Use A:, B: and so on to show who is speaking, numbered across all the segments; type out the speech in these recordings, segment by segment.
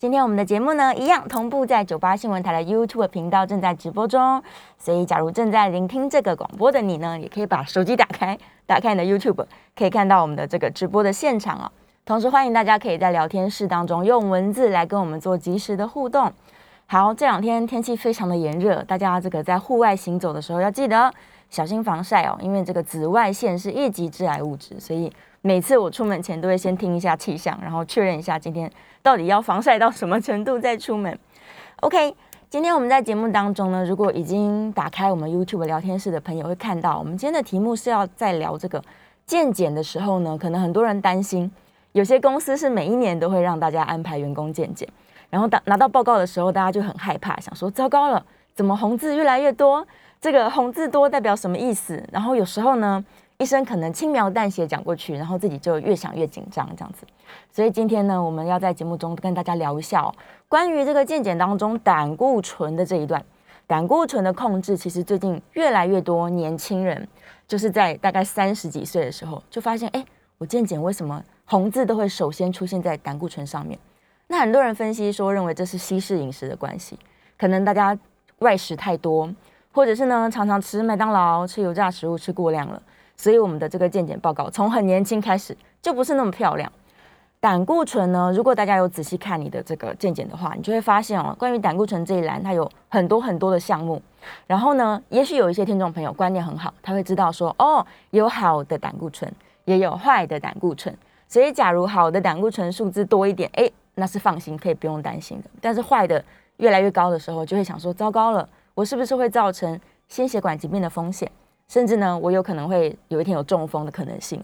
A: 今天我们的节目呢，一样同步在九八新闻台的 YouTube 频道正在直播中，所以假如正在聆听这个广播的你呢，也可以把手机打开，打开你的 YouTube，可以看到我们的这个直播的现场哦。同时欢迎大家可以在聊天室当中用文字来跟我们做及时的互动。好，这两天天气非常的炎热，大家这个在户外行走的时候要记得小心防晒哦，因为这个紫外线是一级致癌物质，所以每次我出门前都会先听一下气象，然后确认一下今天。到底要防晒到什么程度再出门？OK，今天我们在节目当中呢，如果已经打开我们 YouTube 聊天室的朋友会看到，我们今天的题目是要在聊这个健检的时候呢，可能很多人担心，有些公司是每一年都会让大家安排员工健检，然后拿拿到报告的时候，大家就很害怕，想说糟糕了，怎么红字越来越多？这个红字多代表什么意思？然后有时候呢？医生可能轻描淡写讲过去，然后自己就越想越紧张这样子。所以今天呢，我们要在节目中跟大家聊一下哦，关于这个健检当中胆固醇的这一段。胆固醇的控制，其实最近越来越多年轻人，就是在大概三十几岁的时候，就发现，哎，我健检为什么红字都会首先出现在胆固醇上面？那很多人分析说，认为这是西式饮食的关系，可能大家外食太多，或者是呢常常吃麦当劳、吃油炸食物吃过量了。所以我们的这个健检报告从很年轻开始就不是那么漂亮。胆固醇呢，如果大家有仔细看你的这个健检的话，你就会发现哦，关于胆固醇这一栏，它有很多很多的项目。然后呢，也许有一些听众朋友观念很好，他会知道说，哦，有好的胆固醇，也有坏的胆固醇。所以，假如好的胆固醇数字多一点，哎，那是放心，可以不用担心的。但是坏的越来越高的时候，就会想说，糟糕了，我是不是会造成心血管疾病的风险？甚至呢，我有可能会有一天有中风的可能性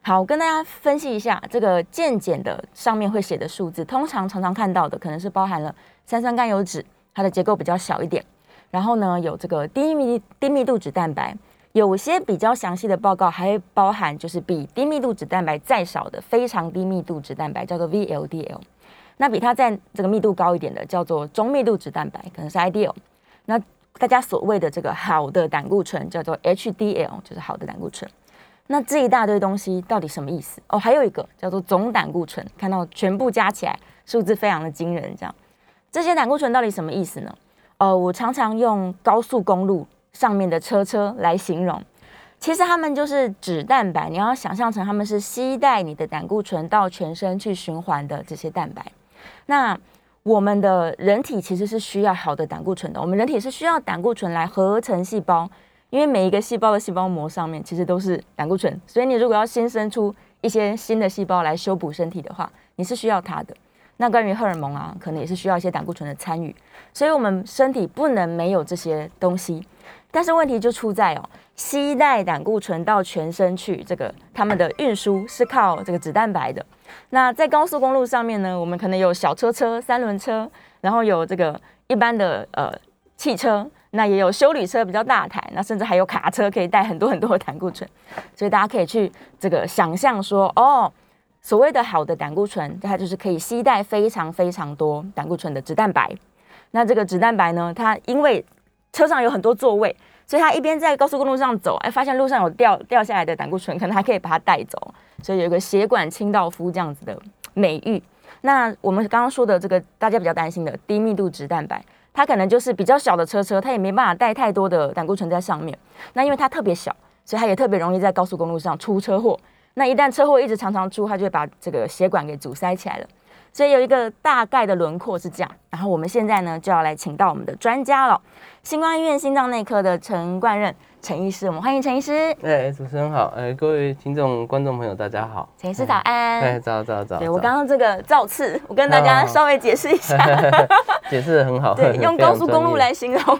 A: 好，我跟大家分析一下这个健检的上面会写的数字，通常常常看到的可能是包含了三酸甘油脂，它的结构比较小一点。然后呢，有这个低密低密度脂蛋白，有些比较详细的报告还会包含就是比低密度脂蛋白再少的非常低密度脂蛋白，叫做 VLDL。那比它在这个密度高一点的叫做中密度脂蛋白，可能是 IDL。那大家所谓的这个好的胆固醇叫做 HDL，就是好的胆固醇。那这一大堆东西到底什么意思？哦，还有一个叫做总胆固醇，看到全部加起来数字非常的惊人。这样，这些胆固醇到底什么意思呢？呃，我常常用高速公路上面的车车来形容，其实他们就是脂蛋白，你要想象成他们是吸带你的胆固醇到全身去循环的这些蛋白。那我们的人体其实是需要好的胆固醇的，我们人体是需要胆固醇来合成细胞，因为每一个细胞的细胞膜上面其实都是胆固醇，所以你如果要新生出一些新的细胞来修补身体的话，你是需要它的。那关于荷尔蒙啊，可能也是需要一些胆固醇的参与，所以我们身体不能没有这些东西。但是问题就出在哦，吸带胆固醇到全身去，这个它们的运输是靠这个脂蛋白的。那在高速公路上面呢，我们可能有小车车、三轮车，然后有这个一般的呃汽车，那也有修理车比较大台，那甚至还有卡车可以带很多很多的胆固醇，所以大家可以去这个想象说，哦，所谓的好的胆固醇，它就是可以携带非常非常多胆固醇的脂蛋白。那这个脂蛋白呢，它因为车上有很多座位。所以他一边在高速公路上走，哎，发现路上有掉掉下来的胆固醇，可能还可以把它带走，所以有一个血管清道夫这样子的美誉。那我们刚刚说的这个大家比较担心的低密度脂蛋白，它可能就是比较小的车车，它也没办法带太多的胆固醇在上面。那因为它特别小，所以它也特别容易在高速公路上出车祸。那一旦车祸一直常常出，它就会把这个血管给阻塞起来了。所以有一个大概的轮廓是这样，然后我们现在呢就要来请到我们的专家了，新光医院心脏内科的陈冠任陈医师，我们欢迎陈医师。
B: 哎，主持人好，哎，各位听众观众朋友大家好，
A: 陈医师早安。
B: 哎，早早早。
A: 对我刚刚这个造次，我跟大家稍微解释一下，
B: 解释的很好，
A: 对，用高速公路来形容，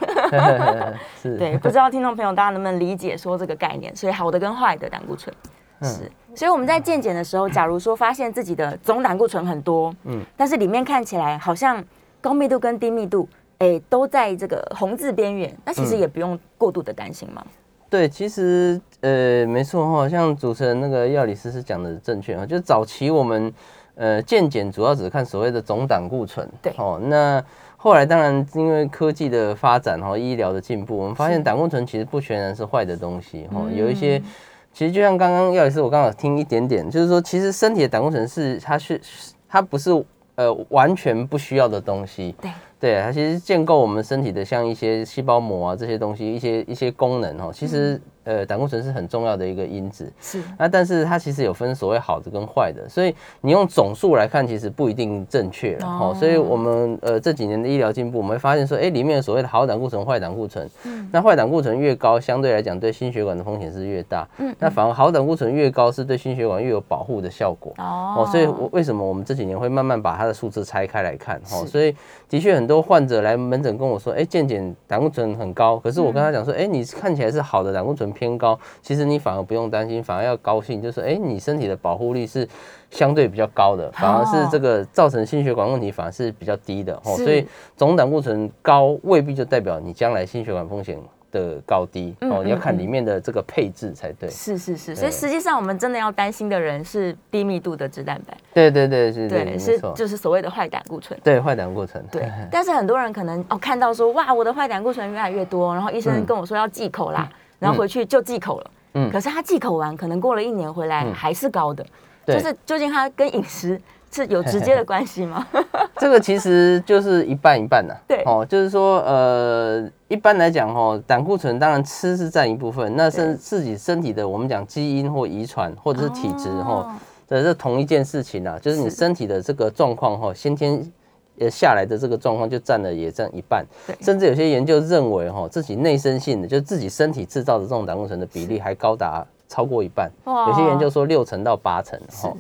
A: 是，对，不知道听众朋友大家能不能理解说这个概念，所以好的跟坏的胆固醇。是，所以我们在健检的时候，假如说发现自己的总胆固醇很多，嗯，但是里面看起来好像高密度跟低密度，哎，都在这个红字边缘，那其实也不用过度的担心嘛。
B: 对，其实呃没错哈，像主持人那个药理师是讲的正确哈，就早期我们呃健检主要只看所谓的总胆固醇，
A: 对。
B: 哦，那后来当然因为科技的发展哈，医疗的进步，我们发现胆固醇其实不全然是坏的东西哈，有一些其实就像刚刚药理师我刚好听一点点，就是说其实身体的胆固醇是它是它不是呃完全不需要的东西，
A: 对。
B: 对，它其实建构我们身体的，像一些细胞膜啊这些东西，一些一些功能哦，其实。呃，胆固醇是很重要的一个因子，
A: 是
B: 那但是它其实有分所谓好的跟坏的，所以你用总数来看，其实不一定正确了哈。所以我们呃这几年的医疗进步，我们会发现说，哎，里面所谓的好胆固醇、坏胆固醇，嗯，那坏胆固醇越高，相对来讲对心血管的风险是越大，嗯，那反而好胆固醇越高，是对心血管越有保护的效果哦。所以，我为什么我们这几年会慢慢把它的数字拆开来看哦？所以的确很多患者来门诊跟我说，哎，健检胆固醇很高，可是我跟他讲说，哎，你看起来是好的胆固醇偏高。其实你反而不用担心，反而要高兴，就是哎，你身体的保护力是相对比较高的，反而是这个造成心血管问题反而是比较低的哦。所以总胆固醇高未必就代表你将来心血管风险的高低哦，你要看里面的这个配置才对。
A: 是是是，所以实际上我们真的要担心的人是低密度的脂蛋白。
B: 对对对，是，
A: 对是就是所谓的坏胆固醇。
B: 对坏胆固醇。
A: 对，但是很多人可能哦看到说哇我的坏胆固醇越来越多，然后医生跟我说要忌口啦，然后回去就忌口了。嗯，可是他忌口完，可能过了一年回来还是高的，就是究竟他跟饮食是有直接的 关系吗？
B: 这个其实就是一半一半呐。
A: 对，
B: 哦，就是说，呃，一般来讲，哦，胆固醇当然吃是占一部分，那身自己身体的，我们讲基因或遗传或者是体质，哈，这是同一件事情啊，就是你身体的这个状况，哈，先天。呃，下来的这个状况就占了也占一半，甚至有些研究认为，哈，自己内生性的，就自己身体制造的这种胆固醇的比例还高达超过一半，有些研究说六成到八成，哈，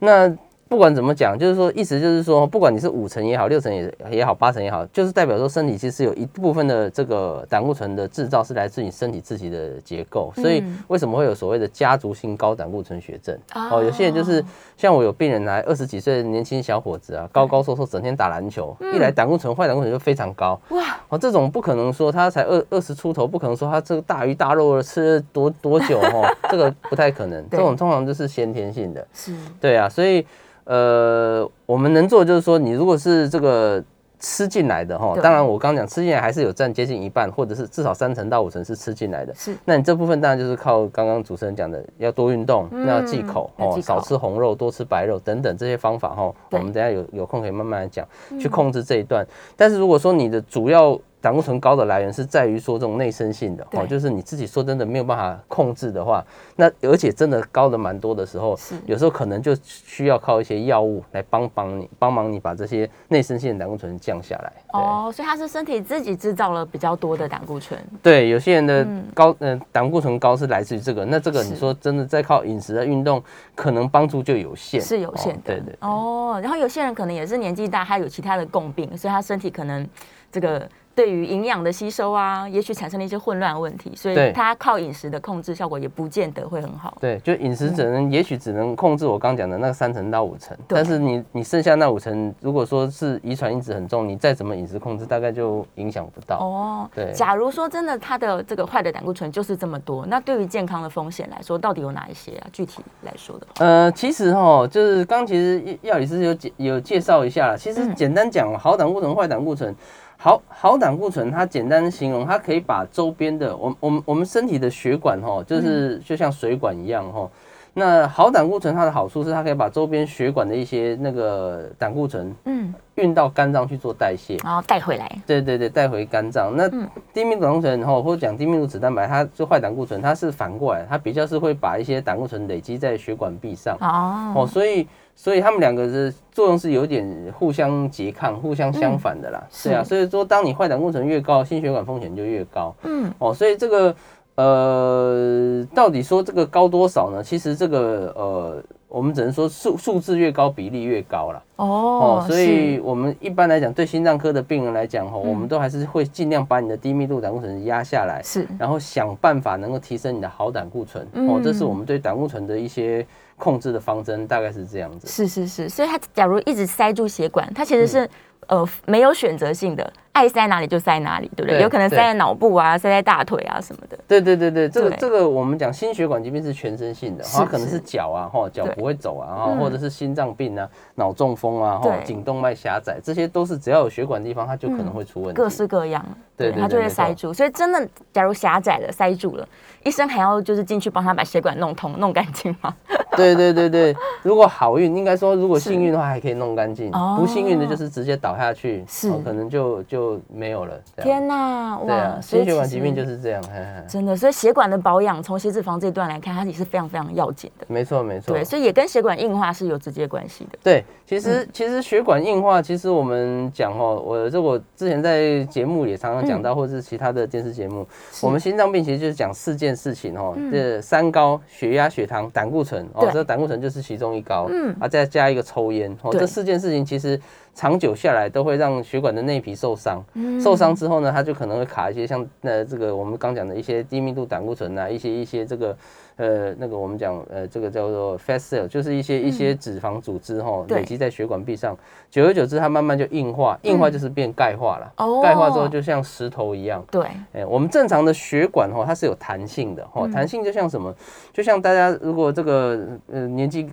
B: 那。不管怎么讲，就是说，意思就是说，不管你是五成也好，六成也也好，八成也好，就是代表说，身体其实有一部分的这个胆固醇的制造是来自你身体自己的结构。所以为什么会有所谓的家族性高胆固醇血症？哦，有些人就是像我有病人来，二十几岁的年轻小伙子啊，高高瘦瘦，整天打篮球，一来胆固醇坏胆固醇就非常高。哇！哦，这种不可能说他才二二十出头，不可能说他这个大鱼大肉吃了多多久哦，这个不太可能。这种通常就是先天性的。是。对啊，所以。呃，我们能做就是说，你如果是这个吃进来的哈，当然我刚刚讲吃进来还是有占接近一半，或者是至少三成到五成是吃进来的。是，那你这部分当然就是靠刚刚主持人讲的，要多运动，要忌口哦，少吃红肉，多吃白肉等等这些方法哈。我们等下有有空可以慢慢来讲，去控制这一段。但是如果说你的主要胆固醇高的来源是在于说这种内生性的哦，就是你自己说真的没有办法控制的话，那而且真的高的蛮多的时候，有时候可能就需要靠一些药物来帮帮你，帮忙你把这些内生性的胆固醇降下来。
A: 哦，所以它是身体自己制造了比较多的胆固醇。
B: 对，有些人的高嗯胆固醇高是来自于这个，那这个你说真的在靠饮食的运动，可能帮助就有限，
A: 是有限的。
B: 对对。
A: 哦，然后有些人可能也是年纪大，他有其他的共病，所以他身体可能这个。对于营养的吸收啊，也许产生了一些混乱问题，所以它靠饮食的控制效果也不见得会很好。
B: 对，就饮食只能，也许只能控制我刚讲的那三成到五成，但是你你剩下那五成，如果说是遗传因子很重，你再怎么饮食控制，大概就影响不到。哦，对。
A: 假如说真的它的这个坏的胆固醇就是这么多，那对于健康的风险来说，到底有哪一些啊？具体来说的话，
B: 呃，其实哈，就是刚其实药理师有介有介绍一下了，其实简单讲，好胆固醇、坏胆固醇。好好胆固醇，它简单形容，它可以把周边的，我我们我们身体的血管哈，就是就像水管一样哈。那好胆固醇它的好处是，它可以把周边血管的一些那个胆固醇，嗯，运到肝脏去做代谢，
A: 然后带回来。
B: 对对对，带回肝脏。那低密度胆固醇哈，或者讲低密度脂蛋白，它就坏胆固醇，它是反过来，它比较是会把一些胆固醇累积在血管壁上。哦哦，所以。所以他们两个的作用是有点互相拮抗、互相相反的啦。是啊，所以说当你坏胆固醇越高，心血管风险就越高。嗯，哦，所以这个呃，到底说这个高多少呢？其实这个呃，我们只能说数数字越高，比例越高了。哦，所以我们一般来讲，对心脏科的病人来讲，哈，我们都还是会尽量把你的低密度胆固醇压下来，是，然后想办法能够提升你的好胆固醇。哦，这是我们对胆固醇的一些。控制的方针大概是这样子，
A: 是是是，所以它假如一直塞住血管，它其实是呃没有选择性的，爱塞哪里就塞哪里，对不对？
B: 对
A: 有可能塞在脑部啊，塞在大腿啊什么的。
B: 对对对对，这个这个我们讲心血管疾病是全身性的，它可能
A: 是
B: 是脚啊，哈，脚不会走啊，或者是心脏病啊、脑中风啊，哈，颈动脉狭窄，这些都是只要有血管的地方，它就可能会出问题。
A: 各式各样，
B: 对对
A: 它就会塞住。所以真的，假如狭窄了、塞住了，医生还要就是进去帮他把血管弄通、弄干净吗？
B: 对对对对，如果好运，应该说如果幸运的话，还可以弄干净
A: 哦；
B: 不幸运的就是直接倒下去，
A: 是
B: 哦可能就就没有了。
A: 天哪，
B: 对啊，心血管疾病就是这样。嘿嘿
A: 真的，所以血管的保养，从血脂肪这一段来看，它也是非常非常要紧的。
B: 没错没错。
A: 对，所以也跟血管硬化是有直接关系的。
B: 对，其实、
A: 嗯
B: 其实血管硬化，其实我们讲哦，我这我之前在节目也常常讲到，或者是其他的电视节目，我们心脏病其实就是讲四件事情哦，这三高：血压、血糖、胆固醇哦
A: 对，
B: 这胆固醇就是其中一高，
A: 嗯
B: 啊，再加一个抽烟哦，这四件事情其实长久下来都会让血管的内皮受伤，
A: 嗯。
B: 受伤之后呢，它就可能会卡一些像呃这个我们刚讲的一些低密度胆固醇啊，一些一些这个呃那个我们讲呃这个叫做 fat cell，就是一些一些脂肪组织哈、
A: 嗯。
B: 累积在血管壁上，久而久之它慢慢就硬化，硬化就是变钙化了，
A: 哦。
B: 钙化之后就像石头一样。
A: 对，
B: 哎、我们正常的血管哈，它是有弹性的哈，弹性就像什么？就像大家如果这个呃年纪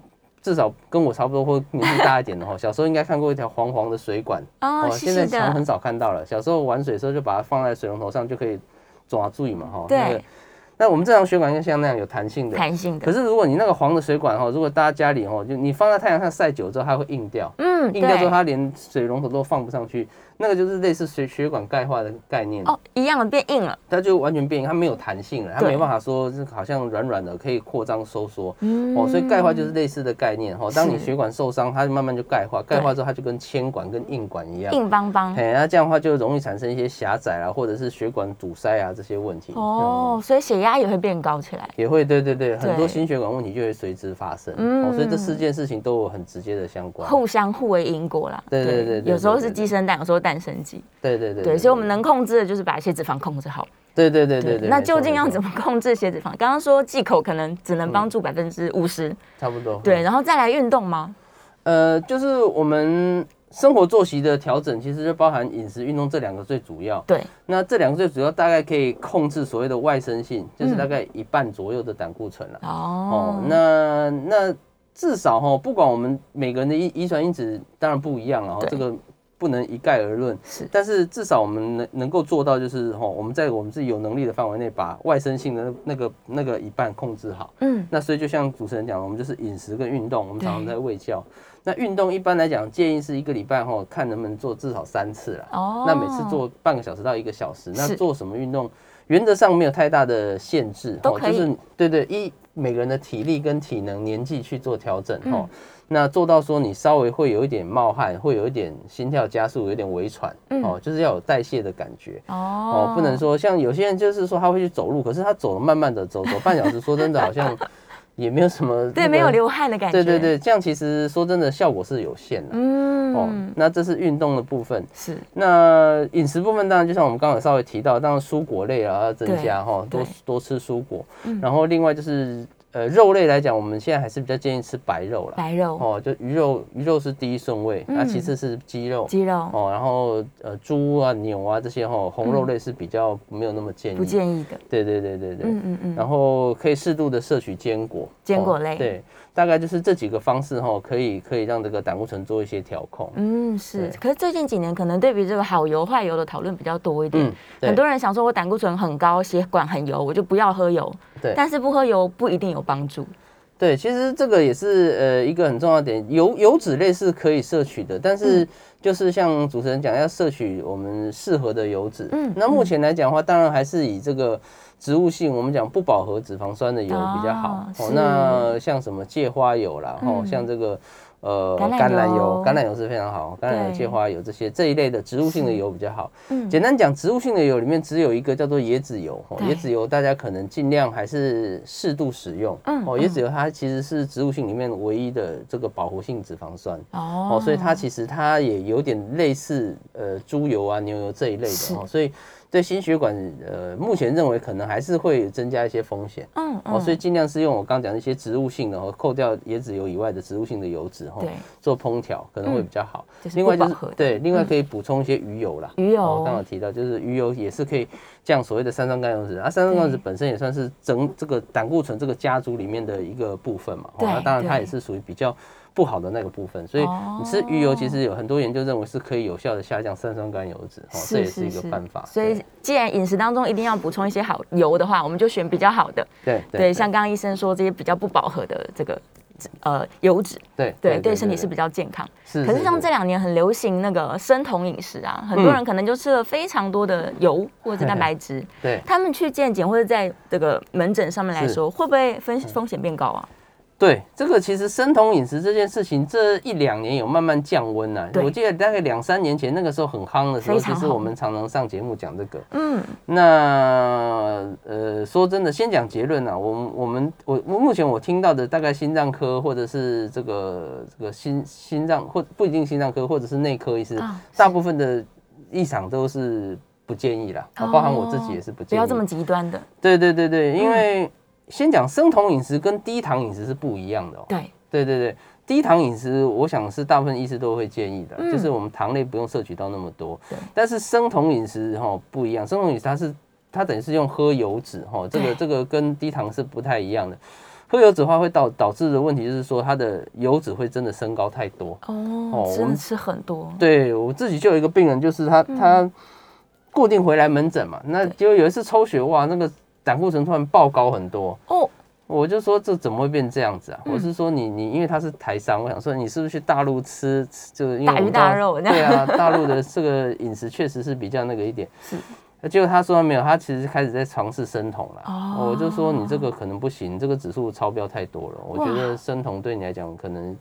B: 至少跟我差不多或年纪大一点的哈，小时候应该看过一条黄黄的水管
A: 哦，细
B: 现在常很少看到了。小时候玩水的时候就把它放在水龙头上就可以抓住嘛哈。那
A: 对
B: 个，那我们正常血管应该像那样有弹性的。
A: 弹性的，
B: 可是如果你那个黄的水管哈，如果大家家里哈，就你放在太阳上晒久之后，它会硬掉。
A: 嗯，
B: 硬掉之后，它连水龙头都放不上去，那个就是类似血血管钙化的概念。
A: 哦，一样的变硬了，
B: 它就完全变硬，它没有弹性了，它
A: 对
B: 没办法说是好像软软的可以扩张收缩。
A: 嗯
B: 哦，所以钙化就是类似的概念哈。当你血管受伤，它就慢慢就钙化，钙化之后它就跟铅管跟硬管一样。
A: 硬邦邦。
B: 哎，那这样的话就容易产生一些狭窄啊，或者是血管堵塞啊这些问题。
A: 哦，
B: 嗯，
A: 所以血压也会变高起来。
B: 也会对对对，很多心血管问题就会随之发生。
A: 嗯
B: 哦，所以这四件事情都有很直接的相关。
A: 互相互为因果啦，
B: 对对对对
A: 有时候是鸡生蛋，有时候蛋生鸡，
B: 对对对
A: 对，所以我们能控制的就是把一些脂肪控制好。
B: 对对对对对。
A: 那究竟要怎么控制血脂肪？刚刚说忌口可能只能帮助百分之五十，
B: 差不多？
A: 对，然后再来运动吗？
B: 呃，就是我们生活作息的调整，其实就包含饮食、运动这两个最主要。
A: 对，
B: 那这两个最主要，大概可以控制所谓的外生性，就是大概一半左右的胆固醇了。
A: 哦
B: 哦，，那那至少哈，不管我们每个人的遗遗传因子当然不一样啊，
A: 对
B: 这个不能一概而论。
A: 是
B: 但是至少我们能能够做到，就是哈，我们在我们自己有能力的范围内，把外生性的那那个那个一半控制好。
A: 嗯，
B: 那所以就像主持人讲的，我们就是饮食跟运动，我们常常在喂教。那运动一般来讲，建议是一个礼拜哈，看能不能做至少三次啦。
A: 哦
B: 那每次做半个小时到一个小时，那做什么运动，原则上没有太大的限制，
A: 都
B: 就是对对，一每个人的体力跟体能、年纪去做调整
A: 嗯
B: 哈。那做到说你稍微会有一点冒汗，会有一点心跳加速，有一点微喘，
A: 嗯
B: 哦，就是要有代谢的感觉。
A: 哦
B: 哦，不能说像有些人就是说他会去走路，可是他走得慢慢的走，走半小时，说真的好像 也没有什么、
A: 对，没有。流汗的感觉，
B: 对对，对，这样其实说真的效果是有限的。嗯哦
A: 嗯，，
B: 那这是运动的部分。
A: 是
B: 那饮食部分当然就像我们刚刚稍微提到，当然蔬果类啊要增加哈，多多吃蔬果
A: 嗯。
B: 然后另外就是呃肉类来讲，我们现在还是比较建议吃白肉啦。
A: 白肉、
B: 哦，就鱼肉，鱼肉是第一顺位，那
A: 嗯
B: 其次是鸡肉。
A: 鸡肉
B: 哦，然后呃猪啊、牛啊这些哈，红肉类是比较没有那么建议。
A: 不建议的，
B: 对对对对对。
A: 嗯嗯嗯，
B: 然后可以适度的摄取坚果，
A: 坚果类
B: 哦对，大概就是这几个方式哈，可以可以让这个胆固醇做一些调控。
A: 嗯，是。可是最近几年可能对比这个好油坏油的讨论比较多一点。很多人想说，我胆固醇很高，血管很油，我就不要喝油。
B: 对
A: 但是不喝油不一定有帮助。
B: 对，其实这个也是呃一个很重要的点，油油脂类是可以摄取的，但是
A: 嗯
B: 就是像主持人讲，要摄取我们适合的油脂。
A: 嗯
B: 那目前来讲的话，当然还是以这个植物性，我们讲不饱和脂肪酸的油比较好。
A: 哦是
B: 那像什么芥花油啦，哦、
A: 嗯
B: 像这个。呃，
A: 橄榄油
B: 油，橄榄油是非常好，橄榄油、芥花油这些这一类的植物性的油比较好。
A: 嗯，
B: 简单讲，植物性的油里面只有一个叫做椰子油。哦椰子油大家可能尽量还是适度使用。哦，
A: 嗯哦
B: 椰子油它其实是植物性里面唯一的这个饱和性脂肪酸。
A: 哦
B: 哦，所以它其实它也有点类似呃猪油啊、牛油这一类的哦，所以对心血管，呃，目前认为可能还是会增加一些风险。
A: 嗯
B: 哦，所以尽量是用我刚讲的一些植物性的，哦，扣掉椰子油以外的植物性的油脂，哈
A: 对，
B: 做烹调可能会比较好。
A: 就是
B: 另外就是对，另外可以补充一些鱼油啦。
A: 鱼油
B: 哦刚刚提到，就是鱼油也是可以降所谓的三酸甘油脂啊，三酸甘油脂本身也算是整这个胆固醇这个家族里面的一个部分嘛。哦
A: 对
B: 那当然它也是属于比较不好的那个部分，所以你吃鱼油其实有很多研究认为是可以有效的下降三酸甘油脂，哦，这也是一个办法。
A: 所以既然饮食当中一定要补充一些好油的话，我们就选比较好的。
B: 对
A: 对，像刚刚医生说这些比较不饱和的这个呃油脂，
B: 对
A: 对对身体是比较健康。
B: 是。
A: 可是像这两年很流行那个生酮饮食啊，很多人可能就吃了非常多的油或者蛋白质，
B: 对
A: 他们去健检或者在这个门诊上面来说，会不会风风险变高啊？
B: 对，这个其实生酮饮食这件事情，这一两年有慢慢降温呐、
A: 对
B: 我记得大概两三年前那个时候很夯的时候，其实我
A: 红
B: 们常常上节目讲这个。
A: 嗯，
B: 那呃，说真的，先讲结论啊。我们我们我我目前我听到的大概心脏科或者是这个这个心心脏或不一定心脏科或者是内科医师，
A: 啊
B: 大部分的异常都是不建议啦，包含我自己也是不建议。
A: 不要这么极端的，
B: 对对对对，因为先讲生酮饮食跟低糖饮食是不一样的哦。
A: 对，
B: 对对对，低糖饮食，我想是大部分医师都会建议的，
A: 嗯
B: 就是我们糖类不用摄取到那么多
A: 对。
B: 但是生酮饮食哈不一样，生酮饮食它是它等于是用喝油脂哈，这
A: 对
B: 个这个跟低糖是不太一样的。喝油脂的话会导导致的问题就是说它的油脂会真的升高太多。
A: 哦真的吃很多，
B: 对我自己就有一个病人，就是他他固定回来门诊嘛，那结果有一次抽血哇，那个胆固醇突然爆高很多。
A: 哦，
B: 我就说这怎么会变这样子啊？
A: 嗯
B: 我是说你你因为他是台商，我想说你是不是去大陆吃，吃就是因为
A: 大鱼大肉
B: 对啊，大陆的这个饮食确实是比较那个一点。
A: 是。
B: 结果他说没有，他其实开始在尝试生酮了。
A: 哦
B: 我就说你这个可能不行，你这个指数超标太多了。我觉得生酮对你来讲可能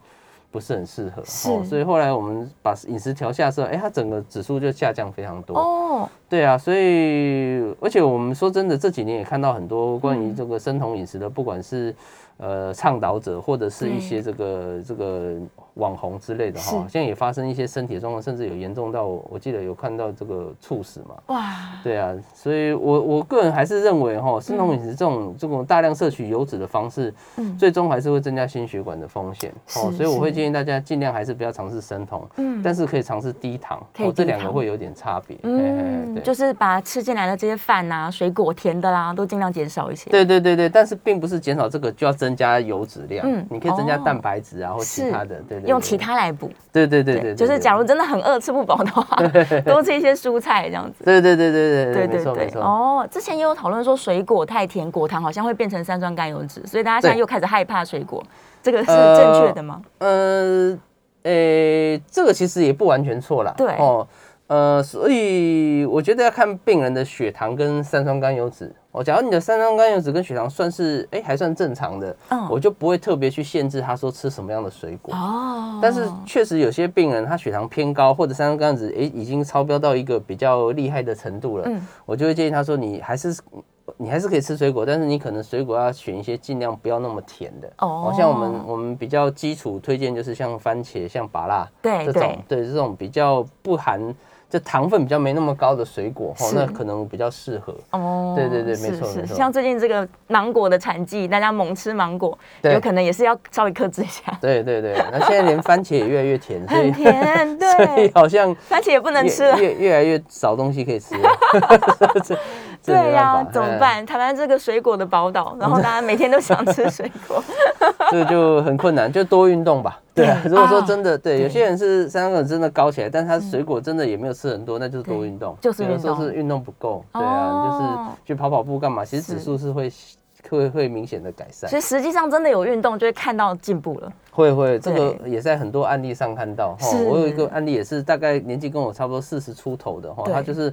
B: 不是很适合。
A: 是
B: 所以后来我们把饮食调下之后，哎，它整个指数就下降非常多。
A: 哦，
B: 对啊，所以而且我们说真的，这几年也看到很多关于这个生酮饮食的，不管是呃倡导者，或者是一些这个这个网红之类的哈，现在也发生一些身体状况，甚至有严重到我记得有看到这个猝死嘛。
A: 哇，
B: 对啊，所以我我个人还是认为哈，生酮饮食这种这种大量摄取油脂的方式，
A: 嗯。
B: 最终还是会增加心血管的风险。哦，
A: 是
B: 所以我会建议大家尽量还是不要尝试生酮，
A: 嗯。
B: 但是可以尝试低糖，哦，这两个会有点差别。嘿嘿嘿
A: 嗯，
B: 对。
A: 就是把吃进来的这些饭啊、水果、甜的啦，都尽量减少一些。
B: 对对对对，但是并不是减少这个就要增加油脂量，
A: 嗯。
B: 你可以增加
A: 哦。
B: 蛋白质啊或其他的，对，
A: 用其他来补，
B: 对对对对，
A: 就是假如真的很饿、吃不饱的话，多吃一些蔬菜这样子。
B: 对对对对对
A: 对对对，哦，之前也有讨论说水果太甜，果糖好像会变成三酸甘油脂，所以大家现在又开始害怕水果，这个是
B: 呃
A: 正确的吗？
B: 呃，呃，这个其实也不完全错啦，
A: 对。
B: 哦，呃，所以我觉得要看病人的血糖跟三酸甘油脂。哦，假如你的三酸甘油脂跟血糖算是哎还算正常的，
A: 嗯
B: 我就不会特别去限制他说吃什么样的水果。
A: 哦，
B: 但是确实有些病人他血糖偏高，或者三酸甘油脂哎已经超标到一个比较厉害的程度了，
A: 嗯
B: 我就会建议他说你还是你还是可以吃水果，但是你可能水果要选一些尽量不要那么甜的。
A: 哦
B: 像我们我们比较基础推荐就是像番茄、像芭辣
A: 对
B: 这种，对这种比较不含就糖分比较没那么高的水果，
A: 哈，
B: 那可能比较适合。
A: 哦，
B: 对对对没错没错
A: 像最近这个芒果的产季，大家猛吃芒果，有可能也是要稍微克制一下。
B: 对对对，那现在连番茄也越来越甜，
A: 很甜，
B: 所以
A: 对，
B: 好像
A: 番茄也不能吃了。
B: 越越来越少东西可以吃了。
A: 对呀、怎么办？台湾这个水果的宝岛，然后大家每天都想吃水果，
B: 这个就很困难，就多运动吧。对啊，如果说
A: 啊
B: 真的对，
A: 对
B: 有些人是三酸真的高起来，但是他水果真的也没有吃很多，那就是多
A: 对
B: 运动。
A: 就是
B: 有的时候是运动不够，对啊，
A: 哦
B: 就是去跑跑步干嘛？其实指
A: 是
B: 数是会会会明显的改善
A: 所以。实际上真的有运动，就会看到进步了。
B: 会会，这个也在很多案例上看到。哈我有一个案例也是大概年纪跟我差不多四十出头的哈，
A: 对
B: 他就是，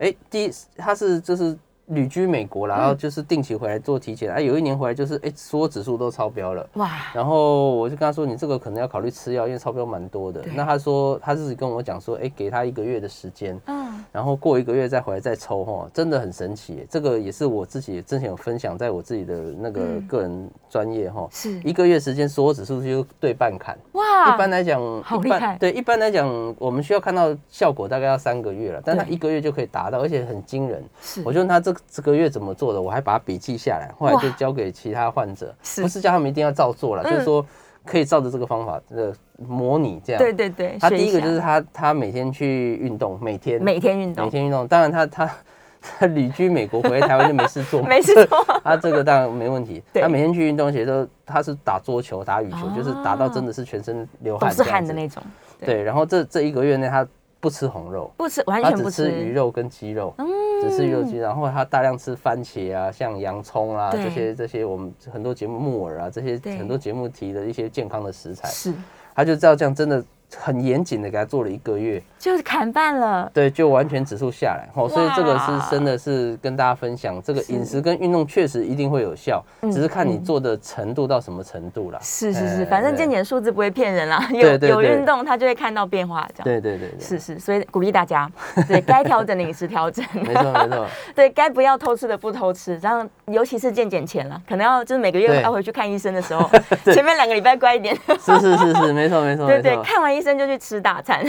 B: 哎，第一他是就是旅居美国啦，然后就是定期回来做体检，哎，有一年回来就是哎，所有指数都超标了。哇！然后我就跟他说，你这个可能要考虑吃药，因为超标蛮多的。那他说他自己跟我讲说，哎，给他一个月的时间，嗯，然后过一个月再回来再抽哈，真的很神奇。这个也是我自己之前有分享在我自己的那个个人专业哈，
A: 是
B: 一个月时间，所有指数就对半砍。哇！一般来讲，
A: 好厉害。
B: 对，一般来讲，我们需要看到效果大概要三个月了，但他一个月就可以达到，而且很惊人。是，我就问他这这个月怎么做的，我还把它笔记下来，后来就交给其他患者，不是叫他们一定要照做了，就是说可以照着这个方法呃模拟这样。
A: 对对对。
B: 他第一个就是他他每天去运动，每天
A: 每天运动，
B: 每天运动。当然他他 他旅居美国回来台湾就没事做，
A: 没事做。
B: 他这个当然没问题。他每天去运动，其实都他是打桌球、打羽球，就是打到真的是全身流汗，
A: 是汗的那种。
B: 对，然后这这一个月内他。不吃红肉，
A: 不吃完全不
B: 吃鱼肉跟鸡肉，嗯，只吃鱼肉鸡，然后他大量吃番茄啊，像洋葱啊这些这些我们很多节目木耳啊这些很多节目提的一些健康的食材，
A: 是，
B: 他就知道这样真的。很严谨的给他做了一个月，
A: 就是砍半了，
B: 对，就完全指数下来，哦，所以这个是真的是跟大家分享，这个饮食跟运动确实一定会有效，只是看你做的程度到什么程度了。
A: 是是是，反正健检数字不会骗人啦，有有运动他就会看到变化，这样。
B: 对对对，
A: 是是，所以鼓励大家，对该调整的饮食调整，
B: 没错没错，
A: 对该不要偷吃的不偷吃，这样尤其是健检前了，可能要就是每个月要回去看医生的时候，前面两个礼拜乖一点。
B: 是是是是，没错没错，
A: 对对，看完医生就去吃大。餐，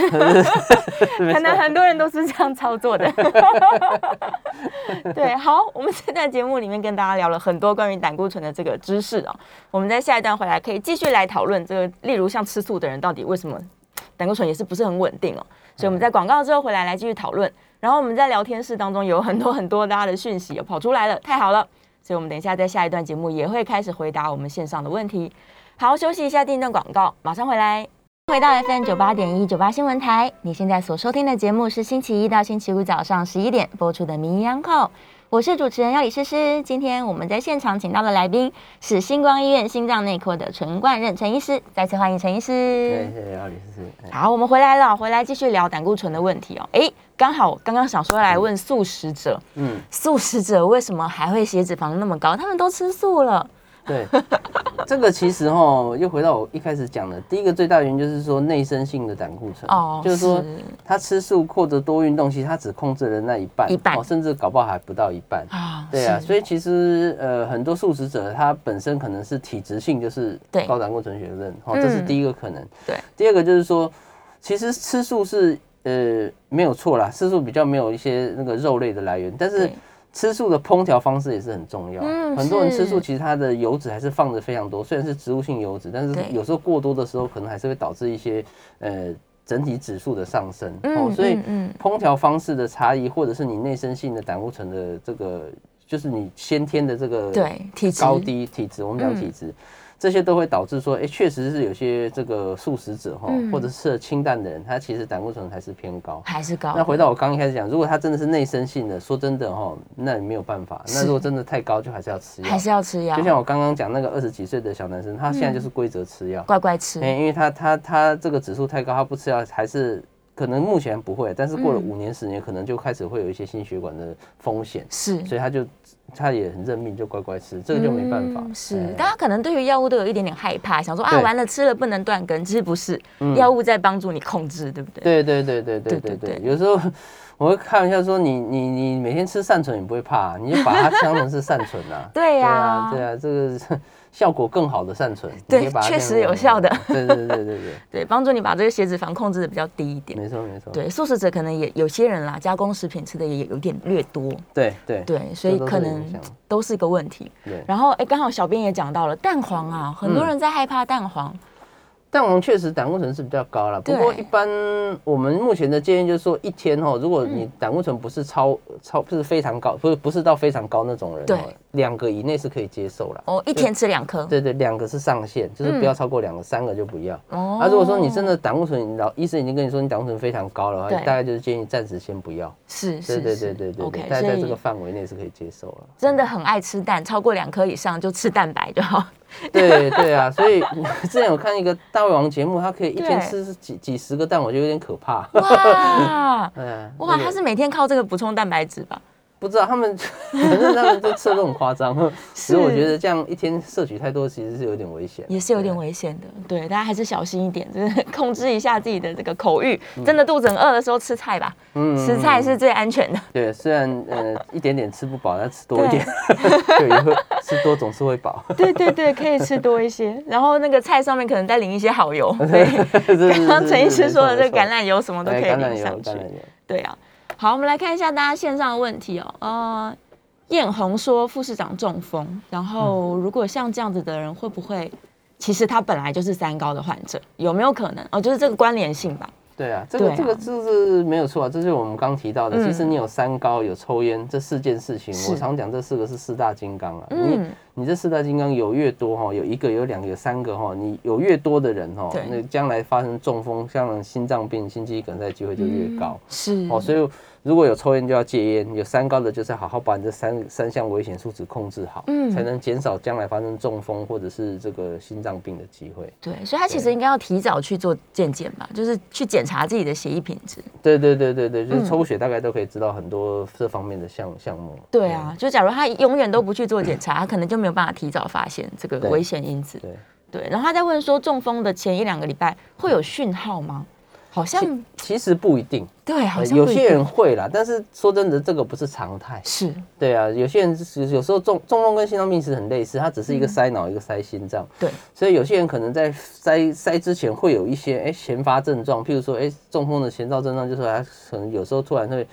A: 可能很多人都是这样操作的。对，好，我们现在节目里面跟大家聊了很多关于胆固醇的这个知识哦。我们在下一段回来可以继续来讨论这个，例如像吃素的人到底为什么胆固醇也是不是很稳定哦。所以我们在广告之后回来来继续讨论。然后我们在聊天室当中有很多很多大家的讯息跑出来了，太好了。所以我们等一下在下一段节目也会开始回答我们线上的问题。好，休息一下，订段广告，马上回来。回到 FM 九八点一九八新闻台，你现在所收听的节目是星期一到星期五早上十一点播出的《名医央叩》，我是主持人要李诗诗。今天我们在现场请到的来宾是星光医院心脏内科的陈冠任陈医师，再次欢迎陈医师。
B: 谢谢要李诗诗。
A: 好，我们回来了，回来继续聊胆固醇的问题哦。哎，刚好刚刚想说来问素食者，嗯，素食者为什么还会血脂肪那么高？他们都吃素了。
B: 对，这个其实哈，又回到我一开始讲的，第一个最大原因就是说内生性的胆固醇，哦，就是说他吃素或者多运动，其实他只控制了那一半，
A: 一半，
B: 甚至搞不好还不到一半啊。对啊，所以其实呃，很多素食者他本身可能是体质性就是高胆固醇血症，哦，这是第一个可能。
A: 对，
B: 第二个就是说，其实吃素是呃没有错啦，吃素比较没有一些那个肉类的来源，但是。吃素的烹调方式也是很重要。嗯，很多人吃素，其实它的油脂还是放的非常多。虽然是植物性油脂，但是有时候过多的时候，可能还是会导致一些呃整体指数的上升。哦，所以烹调方式的差异，或者是你内生性的胆固醇的这个，就是你先天的这个
A: 对体质
B: 高低体质，我们讲体质。这些都会导致说，哎，确实是有些这个素食者哈，或者是清淡的人，他其实胆固醇还是偏高，
A: 还是高。
B: 那回到我刚一开始讲，如果他真的是内生性的，说真的哈，那你没有办法。那如果真的太高，就还是要吃药，
A: 还是要吃药。
B: 就像我刚刚讲那个二十几岁的小男生，他现在就是规则吃药，
A: 乖乖吃。
B: 因为他他他这个指数太高，他不吃药还是。可能目前不会，但是过了五年十年，可能就开始会有一些心血管的风险。
A: 是，
B: 所以他就他也很认命，就乖乖吃，这个就没办法。
A: 是，大家可能对于药物都有一点点害怕，想说啊，完了吃了不能断根，其实不是，药物在帮助你控制，对不对？
B: 对对对对对对对，有时候我会开玩笑说，你你你每天吃善存你不会怕，你就把它 当成是善存啊。
A: 对呀，
B: 对啊，这个。效果更好的善存，
A: 对，确实有效的。
B: 对对对对对
A: 对，帮助你把这个血脂肪控制的比较低一点。
B: 没错没错。
A: 对，素食者可能也有些人啦，加工食品吃的也有点略多。
B: 对对
A: 对，所以可能都是一个问题。对。然后哎，刚好小编也讲到了蛋黄啊，很多人在害怕蛋黄。
B: 蛋黄确实胆固醇是比较高了，不过一般我们目前的建议就是说，一天哦，如果你胆固醇不是超超不是非常高，不是不是到非常高那种人，
A: 对，
B: 两个以内是可以接受了。
A: 哦，一天吃两颗？
B: 对对，两个是上限，就是不要超过两个，三个就不要。哦，那如果说你真的胆固醇，老医生已经跟你说你胆固醇非常高了，大概就是建议暂时先不要。
A: 是是，对对
B: 对对对，大概在这个范围内是可以接受了。
A: 真的很爱吃蛋，超过两颗以上就吃蛋白就好。
B: 对对啊，所以之前有看一个大胃王节目，他可以一天吃几几十个蛋，我觉得有点可怕。
A: 哇，哇，他是每天靠这个补充蛋白质吧？
B: 不知道他们，反正他们就吃的都很夸张。所以我觉得这样一天摄取太多，其实是有点危险，
A: 也是有点危险的。对，大家还是小心一点，就是控制一下自己的这个口欲。真的肚子很饿的时候吃菜吧，嗯，吃菜是最安全的。
B: 对，虽然呃一点点吃不饱，但吃多一点，对，会吃多总是会饱。
A: 对对对，可以吃多一些。然后那个菜上面可能再淋一些好油。对，刚刚陈医师说的这个橄榄油什么都可以淋上去。对啊。好，我们来看一下大家线上的问题哦。呃，艳红说副市长中风，然后如果像这样子的人，会不会其实他本来就是三高的患者？有没有可能？哦，就是这个关联性吧。
B: 对啊，这个这个就是没有错啊，这就是我们刚提到的。其实你有三高，有抽烟这四件事情，我常讲这四个是四大金刚啊。你你这四大金刚有越多哈，有一个、有两个、有三个哈，你有越多的人哈，那将来发生中风、像心脏病、心肌梗塞机会就越高。
A: 是
B: 哦，所以。如果有抽烟就要戒烟，有三高的就是好好把你这三三项危险数值控制好，嗯，才能减少将来发生中风或者是这个心脏病的机会。
A: 对，所以他其实应该要提早去做健检吧，就是去检查自己的血液品质。
B: 对对对对对，就是抽血大概都可以知道很多这方面的项项目。
A: 对啊，就假如他永远都不去做检查，他可能就没有办法提早发现这个危险因子。
B: 对
A: 对，然后他在问说，中风的前一两个礼拜会有讯号吗？好像
B: 其实不一定，
A: 对，好像
B: 有些人会啦，但是说真的，这个不是常态。
A: 是，
B: 对啊，有些人是有时候中中风跟心脏病是很类似，它只是一个塞脑，一个塞心脏。
A: 对，
B: 所以有些人可能在塞塞之前会有一些哎前发症状，譬如说哎中风的前兆症状，就是他可能有时候突然会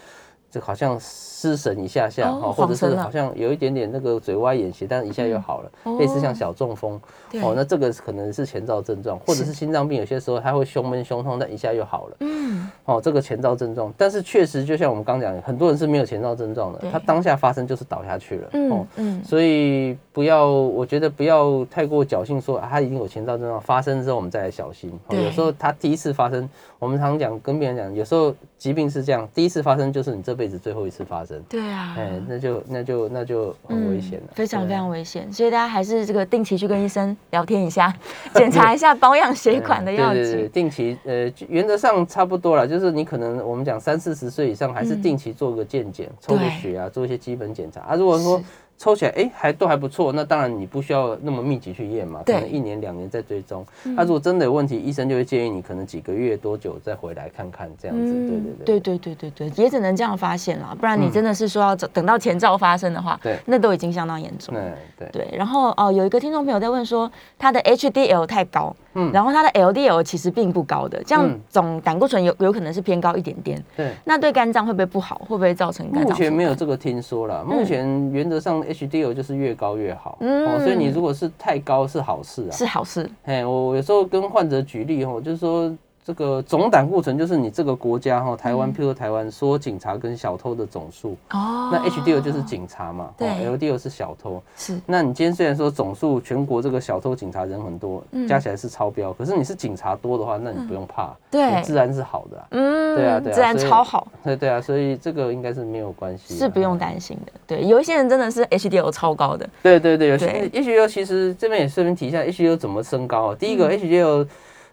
B: 就好像。失神一下下哈，或者是好像有一点点那个嘴歪眼斜，但是一下又好了，类似像小中风哦，那这个可能是前兆症状，或者是心脏病，有些时候它会胸闷胸痛，但一下又好了，嗯，哦，这个前兆症状，但是确实就像我们刚讲，很多人是没有前兆症状的，他当下发生就是倒下去了，哦，嗯，所以不要，我觉得不要太过侥幸说他已经有前兆症状发生之后我们再来小心，有时候他第一次发生，我们常讲跟别人讲，有时候疾病是这样，第一次发生就是你这辈子最后一次发生。
A: 对啊，
B: 哎，那就那就那就很危险了，
A: 非常非常危险，所以大家还是这个定期去跟医生聊天一下，检查一下保养血管的 样子。
B: 定期呃，原则上差不多了，就是你可能我们讲三四十岁以上，还是定期做个健检，抽个血啊，做一些基本检查。啊。如果说抽起来，哎，还都还不错。那当然你不需要那么密集去验嘛，可能一年两年再追踪。那如果真的有问题，医生就会建议你可能几个月多久再回来看看这样子。对对对，
A: 对对对对对，也只能这样发现了，不然你真的是说要等到前兆发生的话，
B: 对，
A: 那都已经相当严重。
B: 对对
A: 对。然后哦，有一个听众朋友在问说，他的 HDL 太高，嗯，然后它的 LDL 其实并不高的，这样总胆固醇有有可能是偏高一点点。
B: 对，
A: 那对肝脏会不会不好？会不会造成肝脏？
B: 目前没有这个听说了，目前原则上 HDL 就是越越高越好，哦，所以你如果是太高是好事啊，
A: 是好事。
B: 哎，我有时候跟患者举例哦，就是说这个总胆固醇就是你这个国家哈，台湾，譬如台湾说警察跟小偷的总数，哦，那 HDL 就是警察嘛，对，LDL 是小偷，
A: 是。
B: 那你今天虽然说总数全国这个小偷警察人很多，加起来是超标，可是你是警察多的话，那你不用怕，
A: 对，
B: 自然是好的，嗯，对啊，对啊，
A: 自然超好，
B: 对对啊，所以这个应该是没有关系，
A: 是不用担心的。对，有一些人真的是 HDL 超高的。
B: 对对对，有些 HDL 其实这边也顺便提一下，HDL 怎么升高啊？第一个 HDL，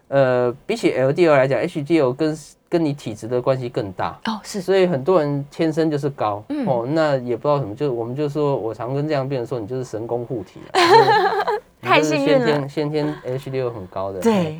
B: 呃，比起 LDL 来讲，HDL 跟跟你体质的关系更大。
A: 哦，是。
B: 所以很多人天生就是高。哦，那也不知道什么，就我们就说，我常跟这样病人说，你就是神功护体，
A: 太幸运
B: 了，先天 HDL 很高的，
A: 对。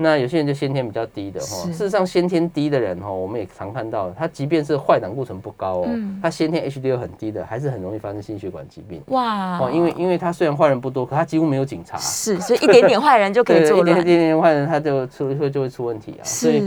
B: 那有些人就先天比较低的哈，事实上先天低的人哈，我们也常看到，他即便是坏胆固醇不高哦，他先天 HDL 很低的，还是很容易发生心血管疾病。哇！哦，因为因为他虽然坏人不多，可他几乎没有警察。
A: 是，所以一点点坏人就可以做
B: 一点点点坏人他就出会就会出问题啊。是。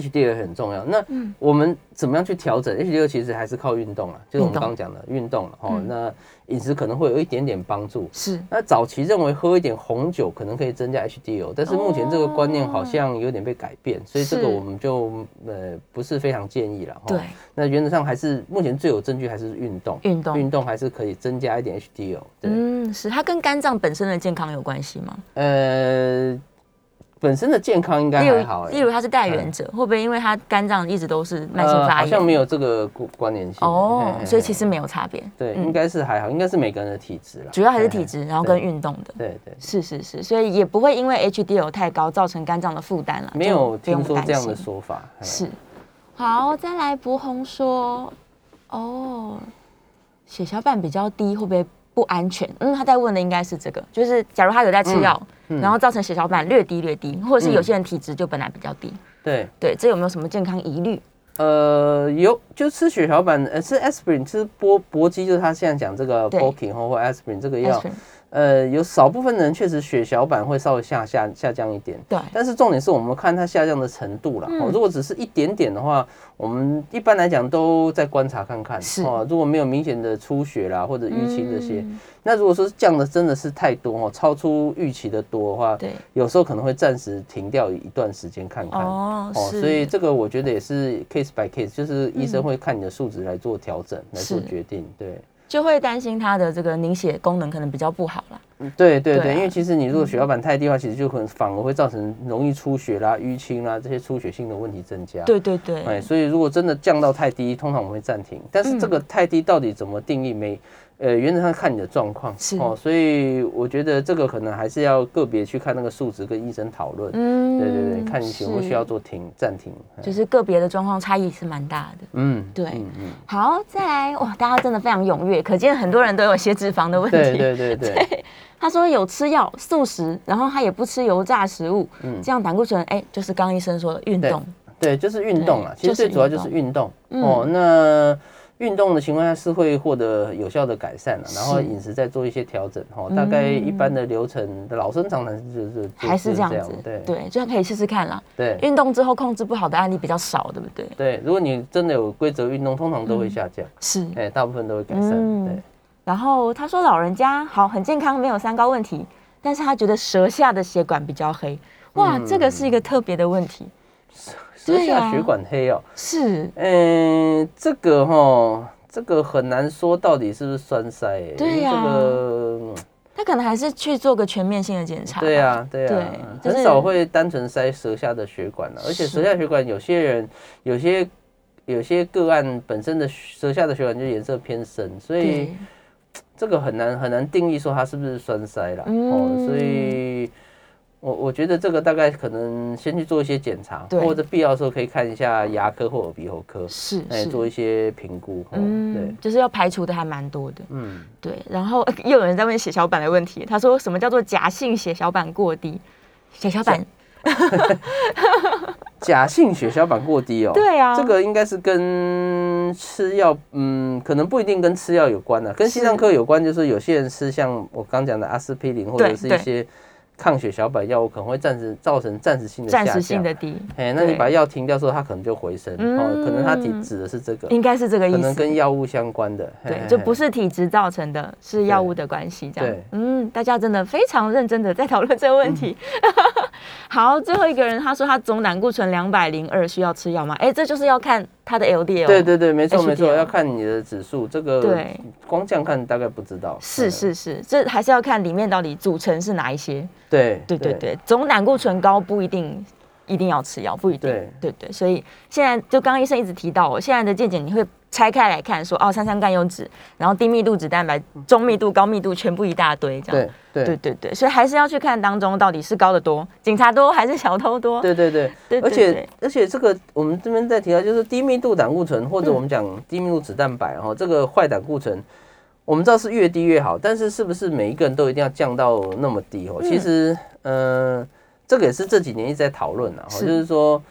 B: HDL 很重要，那我们怎么样去调整 HDL？其实还是靠运动啊，就是我们刚刚讲的运动了哦。那饮食可能会有一点点帮助。
A: 是。
B: 那早期认为喝一点红酒可能可以增加 HDL，但是目前这个观念好像有点被改变，所以这个我们就呃不是非常建议了。
A: 对。
B: 那原则上还是目前最有证据还是运动，
A: 运动
B: 运动还是可以增加一点 HDL。
A: 嗯，是它跟肝脏本身的健康有关系吗？
B: 呃。本身的健康应该还好，
A: 例如他是带源者，会不会因为他肝脏一直都是慢性发炎？好
B: 像没有这个关联性
A: 哦，所以其实没有差别。
B: 对，应该是还好，应该是每个人的体质了。
A: 主要还是体质，然后跟运动的。
B: 对对，
A: 是是是，所以也不会因为 HDL 太高造成肝脏的负担了。
B: 没有听说这样的说法。
A: 是，好，再来博红说，哦。血小板比较低会不会不安全？嗯，他在问的应该是这个，就是假如他有在吃药，
B: 嗯
A: 然后造成血小板略低略低，或者是有些人体质就本来比较低，
B: 对，
A: 对，这有没有什么健康疑虑？
B: 呃，有就吃血小板，呃，吃 aspirin，吃波搏击，就是他现在讲这个
A: 对。
B: B o k i n 或 aspirin 这个药
A: Aspirin，
B: 呃，有少部分人确实血小板会稍微下下下降一点，
A: 对，
B: 但是重点是我们看它下降的程度啦。
A: 嗯
B: 哦，如果只是一点点的话，我们一般来讲都在观察看看。
A: 是
B: 哦，如果没有明显的出血啦或者淤青这些，
A: 嗯
B: 那如果说降的真的是太多哦，超出预期的多的话，
A: 对，
B: 有时候可能会暂时停掉一段时间看看。
A: 哦，
B: 哦，所以这个我觉得也是 case by case，就是医生会看你的数值来做调整，来做
A: 是
B: 决定。对，
A: 就会担心它的这个凝血功能可能比较不好啦。
B: 嗯对对对，
A: 对啊
B: 因为其实你如果血小板太低的话，其实就可能反而会造成容易出血啦、淤青啦这些出血性的问题增加。
A: 对对对，
B: 哎，所以如果真的降到太低，通常我们会暂停。但是这个太低到底怎么定义？每呃原则上看你的状况
A: 是
B: 哦，所以我觉得这个可能还是要个别去看那个数值，跟医生讨论。
A: 嗯
B: 对对对，看你有没有需要做停暂停。哎
A: 就是个别的状况差异是蛮大的。
B: 嗯，
A: 对
B: 嗯嗯，
A: 好，再来哇，大家真的非常踊跃，可见很多人都有血脂肪的问题。
B: 对对对 对。
A: 他说有吃药素食，然后他也不吃油炸食物，
B: 嗯
A: 这样胆固醇哎，就是刚刚医生说的运动，
B: 对，就是运动啊，其实最主要
A: 就
B: 就是是运动
A: 嗯
B: 哦。那运动的情况下是会获得有效的改善了，然后
A: 是
B: 饮食再做一些调整哦。大概一般的流程，老生常谈就是就
A: 还是这样子，
B: 对
A: 对，就可以试试看啦。
B: 对
A: 运动之后控制不好的案例比较少，对不对？
B: 对，如果你真的有规则运动，通常都会下降，
A: 是。
B: 哎，大部分都会改善。
A: 嗯
B: 对，
A: 然后他说老人家好很健康，没有三高问题，但是他觉得舌下的血管比较黑，哇，这个是一个特别的问题。
B: 舌下血管黑哦，
A: 是，
B: 嗯，这个哈，这个很难说到底是不是栓塞，哎
A: 对呀
B: 这个。
A: 他可能还是去做个全面性的检查。
B: 对啊，对啊，
A: 对就是
B: 很少会单纯塞舌下的血管了、而且舌下血管有些人有些有些个案本身的舌下的血管就颜色偏深，所以
A: 对，
B: 这个很难很难定义说它是不是栓塞了。
A: 嗯
B: 哦，所以。我我觉得这个大概可能先去做一些检查，或者必要的时候可以看一下牙科或耳鼻喉科，
A: 是
B: 哎，做一些评估。嗯，对
A: 嗯，，就是要排除的还蛮多的。
B: 嗯，
A: 对，然后 又有人在问血小板的问题，他说什么叫做假性血小板过低？血小板
B: 假性血小板过低哦，
A: 对啊
B: 这个应该是跟吃药，嗯，可能不一定跟吃药有关的、跟心脏科有关，就是有些人吃像我刚讲的阿司匹林或者是一些抗血小板药物，可能会暂时造成暂时性的。
A: 暂时性的低，
B: 哎，那你把药停掉之后，它可能就回升，哦，可能它提
A: 嗯
B: 指的是这个，
A: 应该是这个意思
B: 可能。跟药物相关的，
A: 对，就不。是体质造成的，是药物的关系，这样
B: 对。
A: 嗯，大家真的非常认真的在讨论这个问题。好，最后一个人他说他总胆固醇两百零二，需要吃药吗？哎，这就是要看他的 LDL。
B: 对对对，没错没错，要看你的指数，这个
A: 对
B: 光这样看大概不知道。
A: 是
B: 嗯，
A: 是是，这还是要看里面到底组成是哪一些。
B: 对
A: 对对对，总胆固醇高不一定一定要吃药，不一定。
B: 对
A: 对对，所以现在就刚刚医生一直提到我，现在的健检你会拆开来看说，哦，三三甘油脂，然后低密度脂蛋白、中密度、高密度，全部一大堆这样。
B: 对对
A: 对对对，所以还是要去看当中到底是高的多，警察多 还是小偷多。
B: 对对对，而且而且这个我们这边在提到，就是低密度胆固醇或者
A: 嗯
B: 我们讲低密度脂蛋白哈、这个坏胆固醇，我们知道是越低越好，但是是不是每一个人都一定要降到那么低哦？
A: 嗯
B: 其实，呃，这个也是这几年一直在讨论啊，
A: 是
B: 就是说。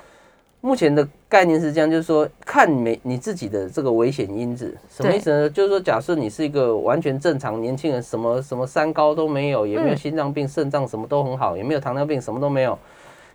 B: 目前的概念是这样，就是说看每你自己的这个危险因子，什么意思呢？就是说，假设你是一个完全正常年轻人，什么什么三高都没有，也没有
A: 嗯
B: 心脏病、肾脏什么都很好，也没有糖尿病，什么都没有，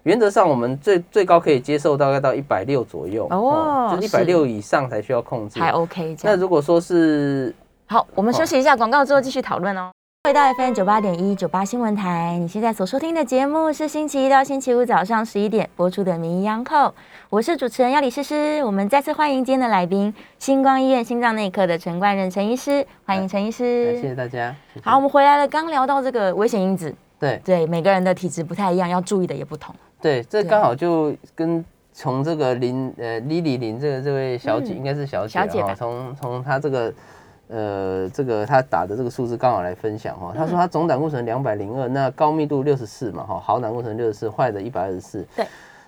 B: 原则上，我们最最高可以接受大概到一百六左右，
A: 哦
B: 就一百六以上才需要控制。
A: 还 OK 这
B: 那。如果说是
A: 好，我们休息一下广告之后继续讨论哦。回到 FM 九八点一九八新闻台，你现在所收听的节目是星期一到星期五早上十一点播出的《名医央叩》，我是主持人要李诗诗。我们再次欢迎今天的来宾，星光医院心脏内科的陈冠仁陈医师，欢迎陈医
B: 哎
A: 师。
B: 谢谢大家。谢谢
A: 好，我们回来了，刚聊到这个危险因子，
B: 对
A: 对每个人的体质不太一样，要注意的也不同。
B: 对，这
A: 对
B: 刚好就跟从这个林呃 Lily 林这个这位小姐，
A: 嗯
B: 应该是小姐
A: 小姐
B: 从从她这个。呃，这个他打的这个数字刚好来分享
A: 嗯
B: 哈，他说他总胆固醇两百零二，那高密度六十四嘛哈，好胆固醇六十四，坏的一百二十四。
A: 对，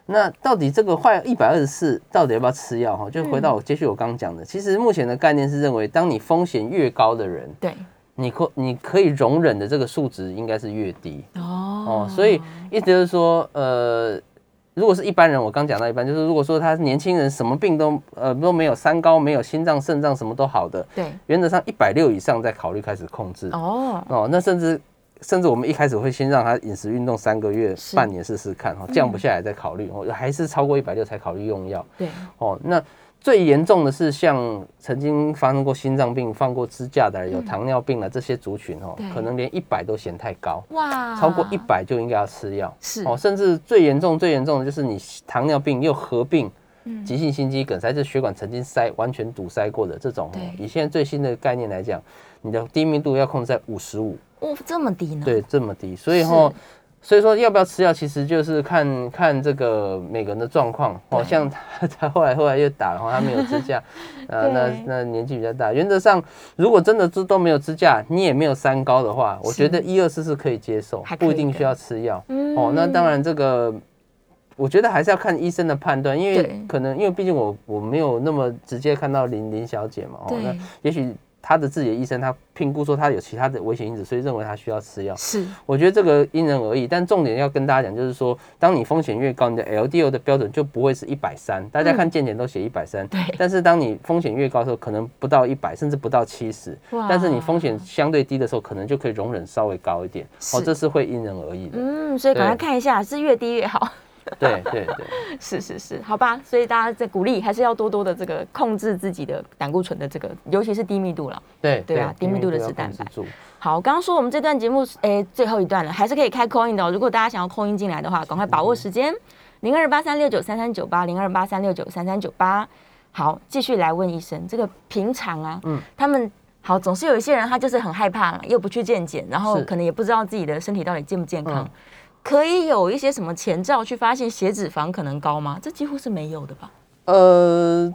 B: 那到底这个坏一百二十四到底要不要吃药哈？就回到我接续我刚刚讲的，其实目前的概念是认为，当你风险越高的人，
A: 对，
B: 你可你可以容忍的这个数值应该是越低
A: 哦
B: 哦。所以意思就是说，呃，如果是一般人，我刚讲到一般，就是如果说他年轻人，什么病都呃都没有，三高没有，心脏、肾脏什么都好的，
A: 对，
B: 原则上一百六以上再考虑开始控制
A: 哦，
B: 哦。那甚至甚至我们一开始会先让他饮食运动三个月、半年试试看，哦，降不下来再考虑，哦，还是超过一百六才考虑用药。
A: 对，
B: 哦，那最严重的是像曾经发生过心脏病、放过支架的人，有糖尿病的这些族群哦，可能连一百都嫌太高，
A: 哇，
B: 超过一百就应该要吃药。
A: 是
B: 哦，甚至最严重、最严重的就是你糖尿病又合并
A: 嗯
B: 急性心肌梗塞，就是血管曾经塞完全堵塞过的这种。以现在最新的概念来讲，你的低密度要控制在五十五，
A: 哦，这么低呢？
B: 对，这么低，所以吼。所以说要不要吃药，其实就是看看这个每个人的状况。哦，像他 他后来后来又打了，哦，他没有支架，呃，那那年纪比较大。原则上，如果真的都都没有支架，你也没有三高的话，我觉得一二四是可以接受不一定需要吃药。
A: 嗯
B: 哦，那当然这个，我觉得还是要看医生的判断，因为可能因为毕竟我我没有那么直接看到林林小姐嘛，哦，那也许他的自己的医生他评估说他有其他的危险因子，所以认为他需要吃药。
A: 是
B: 我觉得这个因人而异，但重点要跟大家讲，就是说，当你风险越高，你的 LDL 的标准就不会是一百三。大家看健检都写一百三，
A: 对
B: 但是当你风险越高的时候，可能不到一百，甚至不到七十。
A: 哇
B: 但是你风险相对低的时候，可能就可以容忍稍微高一点。
A: 是
B: 哦，这是会因人而异的。
A: 嗯，所以赶快看一下，是越低越好。
B: 对 对对，
A: 是是是，好吧，所以大家在鼓励还是要多多的这个控制自己的胆固醇的这个，尤其是低密度了。
B: 对
A: 对啊低密度的
B: 要
A: 脂蛋白好，刚刚说我们这段节目，诶，最后一段了，还是可以开 call in 的、哦。如果大家想要 call in 进来的话，赶快把握时间，零二八三六九三三九八，零二八三六九三三九八。好，继续来问医生，这个平常啊，嗯，他们好总是有一些人他就是很害怕，又不去健检，然后可能也不知道自己的身体到底健不健康。
B: 嗯
A: 可以有一些什么前兆去发现血脂肪可能高吗？这几乎是没有的吧？
B: 呃，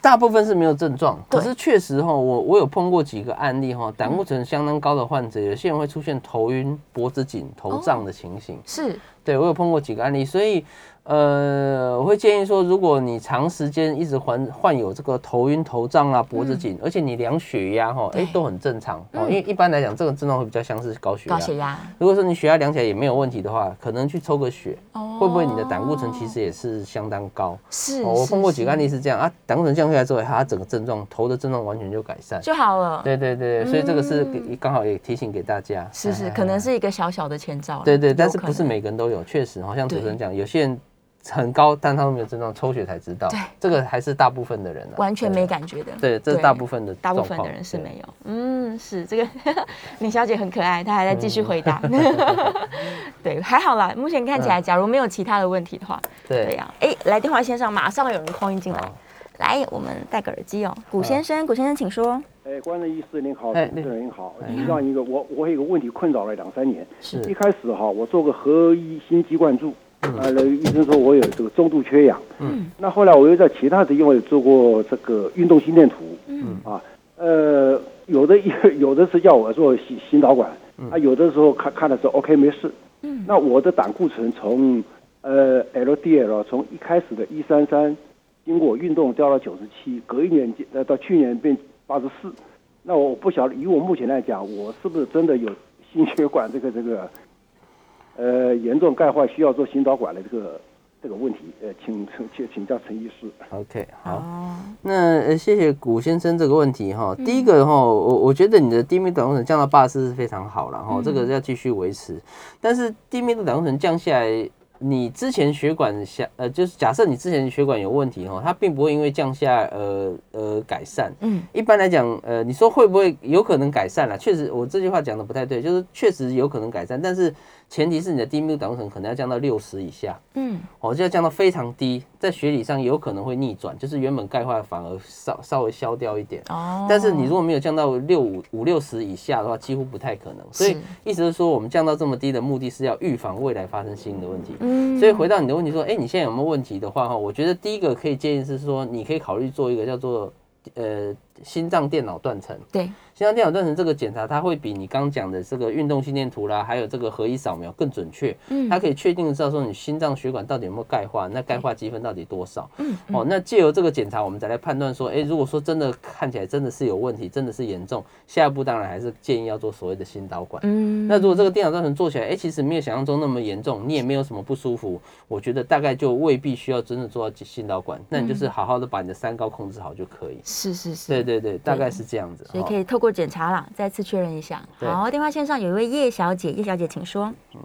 B: 大部分是没有症状，可是确实哈，我我有碰过几个案例哈，胆固醇相当高的患者，有些人会出现头晕、脖子紧、头胀的情形。
A: 是
B: 对我有碰过几个案例，所以呃，我会建议说，如果你长时间一直患患有这个头晕、头胀啊、脖子紧，而且你量血压哈，
A: 对
B: 哎都很正常哦，因为一般来讲，这个症状会比较像是高血压。
A: 高血压，
B: 如果说你血压量起来也没有问题的话，可能去抽个血，
A: 哦
B: 会不会你的胆固醇其实也是相当高？
A: 是
B: 哦，我碰过几个案
A: 例
B: 例是这样啊，胆固醇降下来之后，它整个症状头的症状完全就改善。
A: 就好了。
B: 对对对，所以这个是刚好也提醒给大家。
A: 是是，
B: 哎
A: 可能是一个小小的前兆啦。
B: 对对，但是不是每个人都有，确实，好像主持人讲，有些人很高，但他们没有症状，抽血才知道。
A: 对
B: 这个还是大部分的人啊，
A: 完全
B: 对
A: 没感觉的。
B: 对，这是大部分的
A: 大部分的人是
B: 对
A: 没有。嗯，是这个 李小姐很可爱，她还在继续回答。对，还好啦。目前看起来，假如没有其他的问题的话，对
B: 嗯对
A: 呀。哎，来电话线上马上有人空音进来
B: 好，
A: 来，我们戴个耳机哦。古先生，古先生，请说。
C: 哎，关仁医师您好，
B: 哎
C: 主持人您好。
B: 哎
C: 是这样一个，我我有一个问题困扰了两三年。
B: 是
C: 一开始哈，我做个合一心肌灌注，呃，那医生说我有这个中度缺氧。
B: 嗯。
C: 那后来我又在其他的地方有做过这个运动心电图。
A: 嗯。
C: 啊，呃，有的有的是叫我做心心导管，啊，有的时候看看的时候 OK 没事。
A: 嗯。
C: 那我的胆固醇从呃 LDL 从一开始的一三三，经过运动掉到九十七，隔一年呃到去年变八十四。那我不晓得，以我目前来讲，我是不是真的有心血管这个这个呃严重钙化，需要做心导管的这个这个问题？呃，请请请请教陈医师。
B: OK 好。
A: 哦，
B: 那呃，谢谢古先生这个问题哈。
A: 嗯
B: 第一个哈，我我觉得你的低密度胆固醇降到八十四是非常好了哈，
A: 嗯
B: 这个要继续维持。但是低密度胆固醇降下来，你之前血管下呃，就是假设你之前血管有问题哈，它并不会因为降下呃呃改善。
A: 嗯，
B: 一般来讲，呃，你说会不会有可能改善了？确实，我这句话讲的不太对，就是确实有可能改善，但是前提是你的低密度胆固醇可能要降到六十以下。
A: 嗯，
B: 哦，就要降到非常低，在学理上有可能会逆转，就是原本钙化反而稍稍微消掉一点。
A: 哦，
B: 但是你如果没有降到六五五六十以下的话，几乎不太可能。所以意思是说，我们降到这么低的目的是要预防未来发生新的问题。
A: 嗯，
B: 所以回到你的问题说，哎、你现在有没有问题的话哈，我觉得第一个可以建议是说，你可以考虑做一个叫做呃心脏电脑断层。
A: 对，
B: 心脏电脑断层这个检查，它会比你刚刚讲的这个运动心电图啦，还有这个核一扫描更准确。
A: 嗯
B: 它可以确定的知道说你心脏血管到底有没有钙化，那钙化积分到底多少。
A: 嗯
B: 哦，那借由这个检查，我们再来判断说，诶，如果说真的看起来真的是有问题，真的是严重，下一步当然还是建议要做所谓的心导管。
A: 嗯，
B: 那如果这个电脑断层做起来，哎、其实没有想象中那么严重，你也没有什么不舒服，我觉得大概就未必需要真的做到心导管，那你就是好好的把你的三高控制好就可以。
A: 是是是，
B: 对对对，大概是这样子。
A: 所以
B: 哦
A: 可以透过检查了，再次确认一下。
B: 对
A: 好，电话线上有一位叶小姐，叶小姐请说。
D: 嗯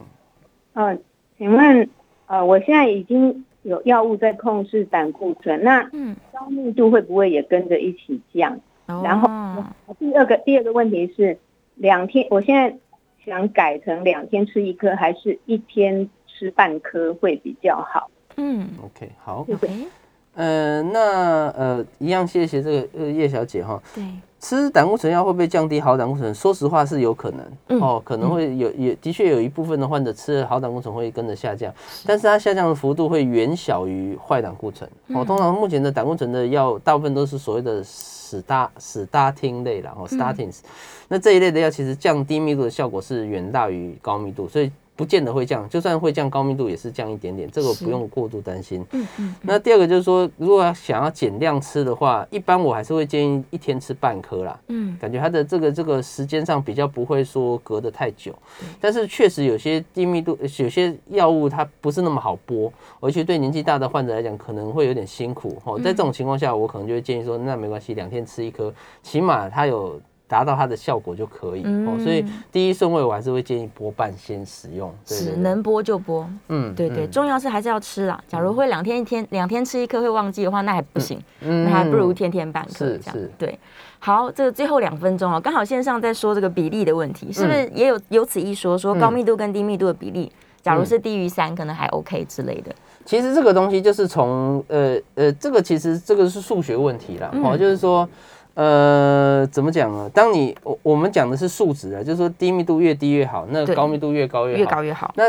D: 呃，请问，呃，我现在已经有药物在控制胆固醇，那
A: 嗯，
D: 高密度会不会也跟着一起降？然后
A: 哦
D: 第二个第二个问题是，两天，我现在想改成两天吃一颗，还是一天吃半颗会比较好？
A: 嗯
B: OK，好
A: ，，OK，
B: 呃，那呃，一样谢谢这个呃叶小姐哈。
A: 对，
B: 吃胆固醇药会不会降低好胆固醇？说实话是有可能、
A: 嗯
B: 哦，可能会有也的确有一部分的患者吃了好胆固醇会跟着下降，但是它下降的幅度会远小于坏胆固醇。哦，
A: 嗯
B: 通常目前的胆固醇的药大部分都是所谓的史大史大汀类啦，
A: 嗯
B: 哦，statins，、那这一类的药其实降低密度的效果是远大于高密度，所以。不见得会降，就算会降高密度，也是降一点点，这个不用过度担心。
A: 嗯嗯，
B: 那第二个就是说，如果要想要减量吃的话，一般我还是会建议一天吃半颗啦。
A: 嗯，
B: 感觉它的这个这个时间上比较不会说隔得太久，但是确实有些低密度，有些药物它不是那么好剥，而且对年纪大的患者来讲可能会有点辛苦哦。在这种情况下，我可能就会建议说，那没关系，两天吃一颗，起码它有达到它的效果就可以哦。所以第一顺位我还是会建议拨半先使用，对对对
A: 是能播就播。
B: 嗯
A: 对对，
B: 嗯
A: 重要是还是要吃啦。假如会两天一天两天吃一颗会忘记的话，那还不行，
B: 嗯
A: 那还不如天天半颗
B: 是
A: 这样
B: 是。
A: 对，好，这个最后两分钟哦，刚好线上在说这个比例的问题，是不是也有有此一说？说高密度跟低密度的比例，假如是低于三，可能还 OK 之类的。
B: 其实这个东西就是从呃呃，这个其实这个是数学问题啦，哦，就是说。呃，怎么讲呢？当你我我们讲的是数值啊，就是说低密度越低越好，那
A: 对
B: 高密度越高越好。
A: 越高越好。
B: 那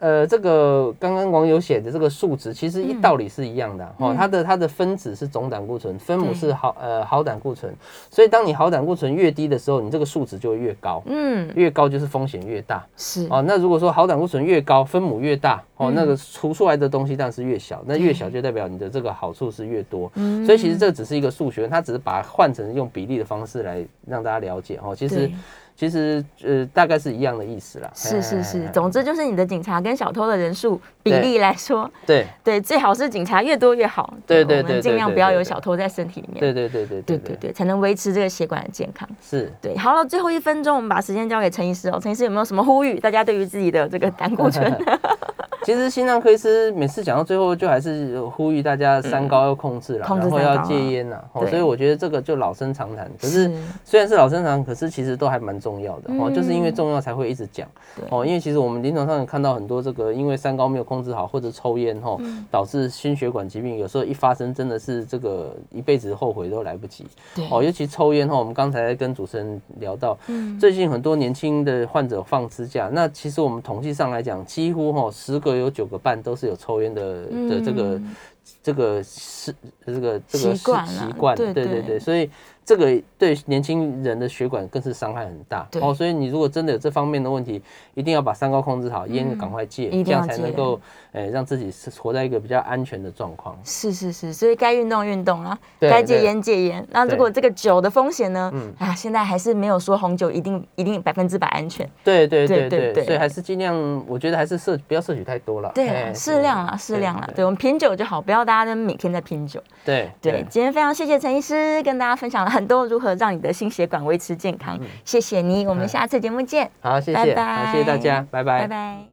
B: 呃，这个刚刚网友写的这个数值，其实一
A: 嗯。
B: 道理是一样的、哦。它的它的分子是总胆固醇，分母是好呃好胆固醇，所以当你好胆固醇越低的时候，你这个数值就会越高，
A: 嗯，
B: 越高就是风险越大。
A: 是。
B: 哦，那如果说好胆固醇越高，分母越大，哦，
A: 嗯。
B: 那个除出来的东西当然是越小，那越小就代表你的这个好处是越多。所以其实这只是一个数学，它只是把它换成用比例的方式来让大家了解哦。其实
A: 对
B: 其实呃，大概是一样的意思啦。
A: 是是是，总之就是你的警察跟小偷的人数比例来说，
B: 对
A: 对，最好是警察越多越好。
B: 对对对，
A: 尽量不要有小偷在身体里面。
B: 对对对对对
A: 对对，才能维持这个血管的健康。
B: 是
A: 对。好了，最后一分钟，我们把时间交给陈医师哦。陈医师有没有什么呼吁？大家对于自己的这个胆固醇？
B: 其实心脏科医师每次讲到最后，就还是呼吁大家三高要控制了，
A: 嗯
B: 然后要戒烟啦。哦，所以我觉得这个就老生常谈。可是
A: 是
B: 虽然是老生常谈，可是其实都还蛮重要的哦，
A: 嗯
B: 就是因为重要才会一直讲
A: 对
B: 哦。因为其实我们临床上也看到很多这个因为三高没有控制好，或者抽烟哈，
A: 嗯
B: 导致心血管疾病，有时候一发生真的是这个一辈子后悔都来不及哦。尤其抽烟哈，我们刚才跟主持人聊到，
A: 嗯
B: 最近很多年轻的患者放支架，那其实我们统计上来讲，几乎哈十个有九个半都是有抽烟的的这个
A: 嗯。
B: 这个是这个这个
A: 习惯对对
B: 对，所以这个对年轻人的血管更是伤害很大哦。所以你如果真的有这方面的问题，一定要把三高控制好，烟赶快戒，这样才能够诶让自己是活在一个比较安全的状况。
A: 是是是，所以该运动运动啊，该戒烟戒烟。那如果这个酒的风险呢？
B: 嗯
A: 啊，现在还是没有说红酒一定一定百分之百安全。
B: 对对
A: 对对对
B: 所以还是尽量，我觉得还是摄不要摄取太多了。
A: 对适量啦，适量啦。对我们品酒就好，不要大家都每天在品酒。
B: 对
A: 对，今天非常谢谢陈医师跟大家分享了很多如何让你的心血管维持健康，谢谢你，我们下次节目见，
B: 好，谢
A: 拜
B: 谢，好，谢谢大家，拜拜。
A: 拜拜。